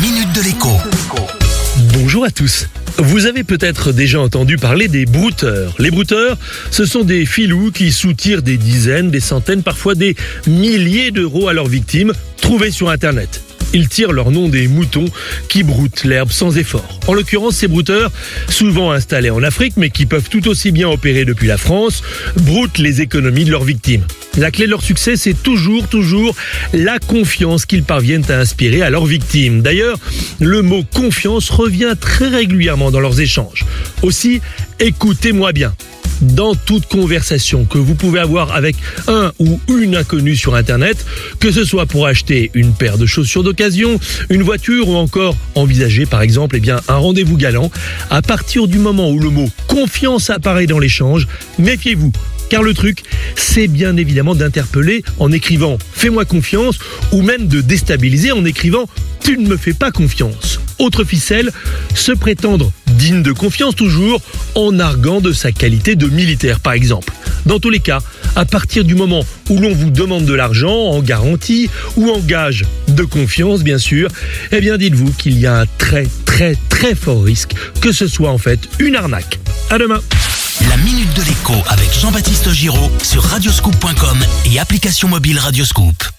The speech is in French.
minute de l'écho. Bonjour à tous. Vous avez peut-être déjà entendu parler des brouteurs. Les brouteurs, ce sont des filous qui soutirent des dizaines, des centaines, parfois des milliers d'euros à leurs victimes, trouvées sur Internet. Ils tirent leur nom des moutons qui broutent l'herbe sans effort. En l'occurrence, ces brouteurs, souvent installés en Afrique, mais qui peuvent tout aussi bien opérer depuis la France, broutent les économies de leurs victimes. La clé de leur succès, c'est toujours, toujours la confiance qu'ils parviennent à inspirer à leurs victimes. D'ailleurs, le mot confiance revient très régulièrement dans leurs échanges. Aussi, écoutez-moi bien dans toute conversation que vous pouvez avoir avec un ou une inconnue sur Internet, que ce soit pour acheter une paire de chaussures d'occasion, une voiture ou encore envisager par exemple eh un rendez-vous galant, à partir du moment où le mot confiance apparaît dans l'échange, méfiez-vous. Car le truc, c'est bien évidemment d'interpeller en écrivant Fais-moi confiance ou même de déstabiliser en écrivant Tu ne me fais pas confiance. Autre ficelle, se prétendre digne de confiance toujours en arguant de sa qualité de militaire par exemple. Dans tous les cas, à partir du moment où l'on vous demande de l'argent en garantie ou en gage de confiance bien sûr, eh bien dites-vous qu'il y a un très très très fort risque que ce soit en fait une arnaque. À demain. La minute de l'écho avec Jean-Baptiste Giraud sur radioscoop.com et application mobile Radioscoop.